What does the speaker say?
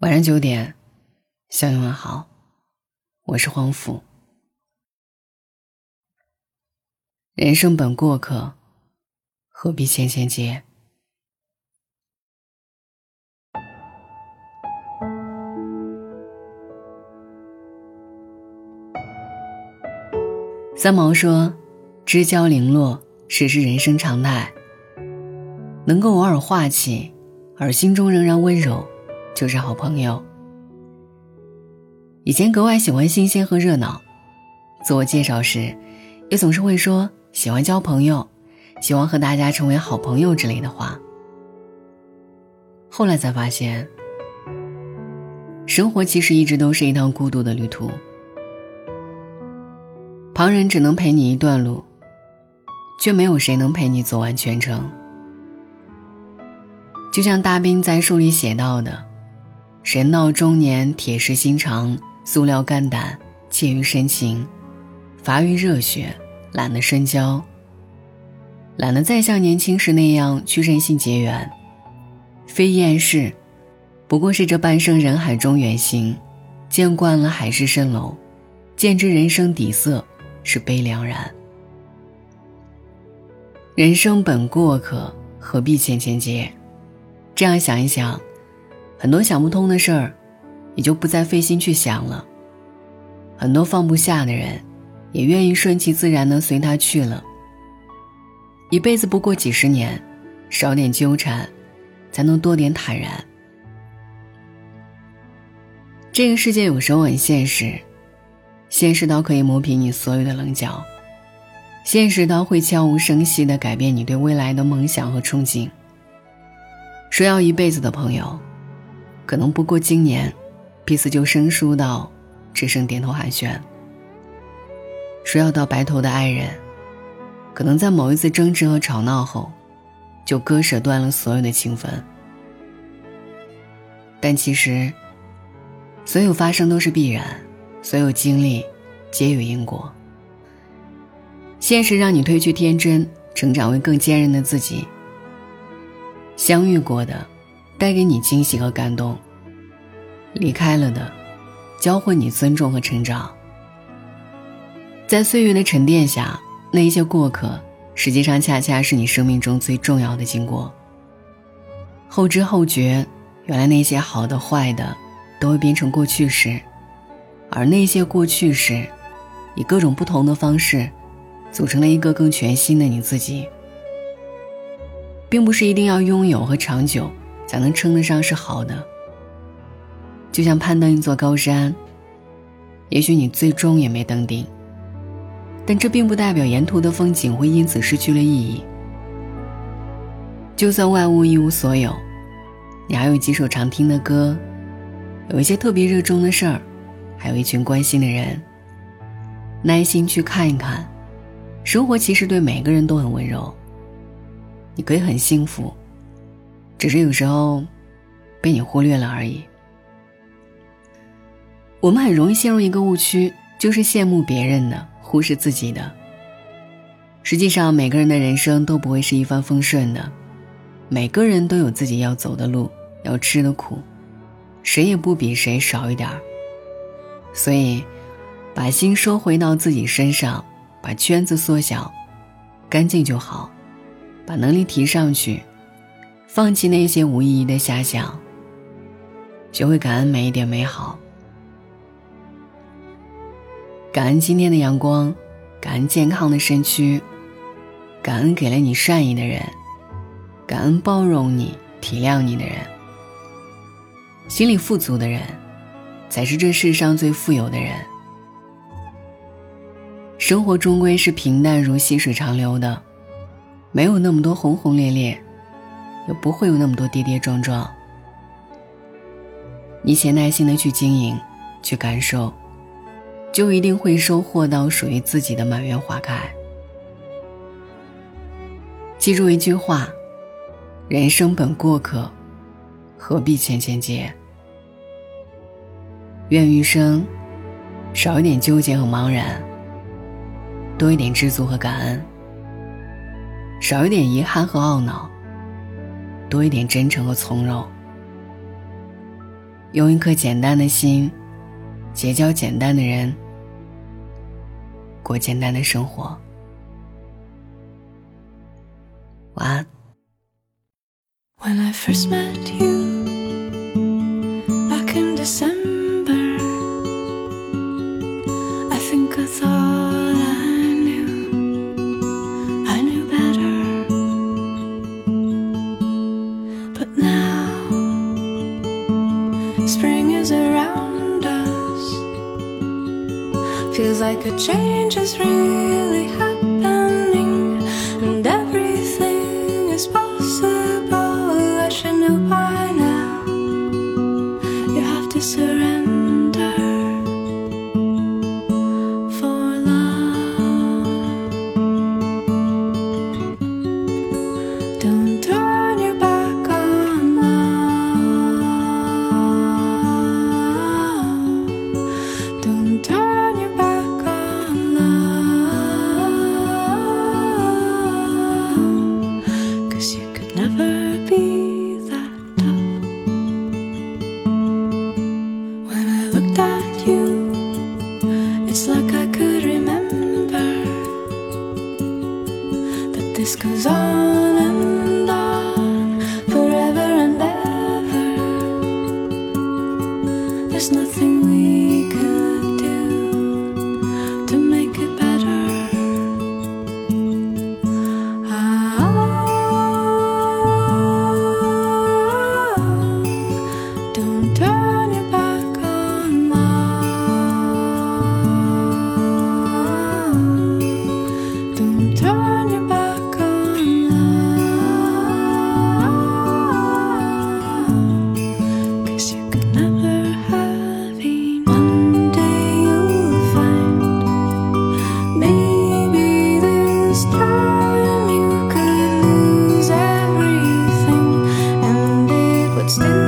晚上九点，向你问好，我是黄甫。人生本过客，何必千千结？三毛说：“知交零落，实是人生常态。能够偶尔化气，而心中仍然温柔，就是好朋友。”以前格外喜欢新鲜和热闹，自我介绍时，也总是会说喜欢交朋友，希望和大家成为好朋友之类的话。后来才发现，生活其实一直都是一趟孤独的旅途。旁人只能陪你一段路，却没有谁能陪你走完全程。就像大兵在书里写到的：“人到中年，铁石心肠，塑料肝胆，怯于深情，乏于热血，懒得深交，懒得再像年轻时那样去任性结缘。非厌世，不过是这半生人海中远行，见惯了海市蜃楼，见知人生底色。”是悲凉然。人生本过客，何必千千结？这样想一想，很多想不通的事儿，也就不再费心去想了。很多放不下的人，也愿意顺其自然的随他去了。一辈子不过几十年，少点纠缠，才能多点坦然。这个世界有时候很现实。现实到可以磨平你所有的棱角，现实到会悄无声息地改变你对未来的梦想和憧憬。说要一辈子的朋友，可能不过今年，彼此就生疏到只剩点头寒暄；说要到白头的爱人，可能在某一次争执和吵闹后，就割舍断了所有的情分。但其实，所有发生都是必然。所有经历，皆有因果。现实让你褪去天真，成长为更坚韧的自己。相遇过的，带给你惊喜和感动；离开了的，教会你尊重和成长。在岁月的沉淀下，那一些过客，实际上恰恰是你生命中最重要的经过。后知后觉，原来那些好的、坏的，都会变成过去时。而那些过去时，以各种不同的方式，组成了一个更全新的你自己，并不是一定要拥有和长久，才能称得上是好的。就像攀登一座高山，也许你最终也没登顶，但这并不代表沿途的风景会因此失去了意义。就算万物一无所有，你还有几首常听的歌，有一些特别热衷的事儿。还有一群关心的人，耐心去看一看，生活其实对每个人都很温柔。你可以很幸福，只是有时候被你忽略了而已。我们很容易陷入一个误区，就是羡慕别人的，忽视自己的。实际上，每个人的人生都不会是一帆风顺的，每个人都有自己要走的路，要吃的苦，谁也不比谁少一点儿。所以，把心收回到自己身上，把圈子缩小，干净就好；把能力提上去，放弃那些无意义的遐想。学会感恩每一点美好，感恩今天的阳光，感恩健康的身躯，感恩给了你善意的人，感恩包容你、体谅你的人，心里富足的人。才是这世上最富有的人。生活终归是平淡如细水长流的，没有那么多轰轰烈烈，也不会有那么多跌跌撞撞。你且耐心的去经营，去感受，就一定会收获到属于自己的满园花开。记住一句话：人生本过客，何必千千结？愿余生少一点纠结和茫然，多一点知足和感恩；少一点遗憾和懊恼，多一点真诚和从容。用一颗简单的心，结交简单的人，过简单的生活。晚安。When I first met you like a change is really happening, and everything is possible. Never be Still.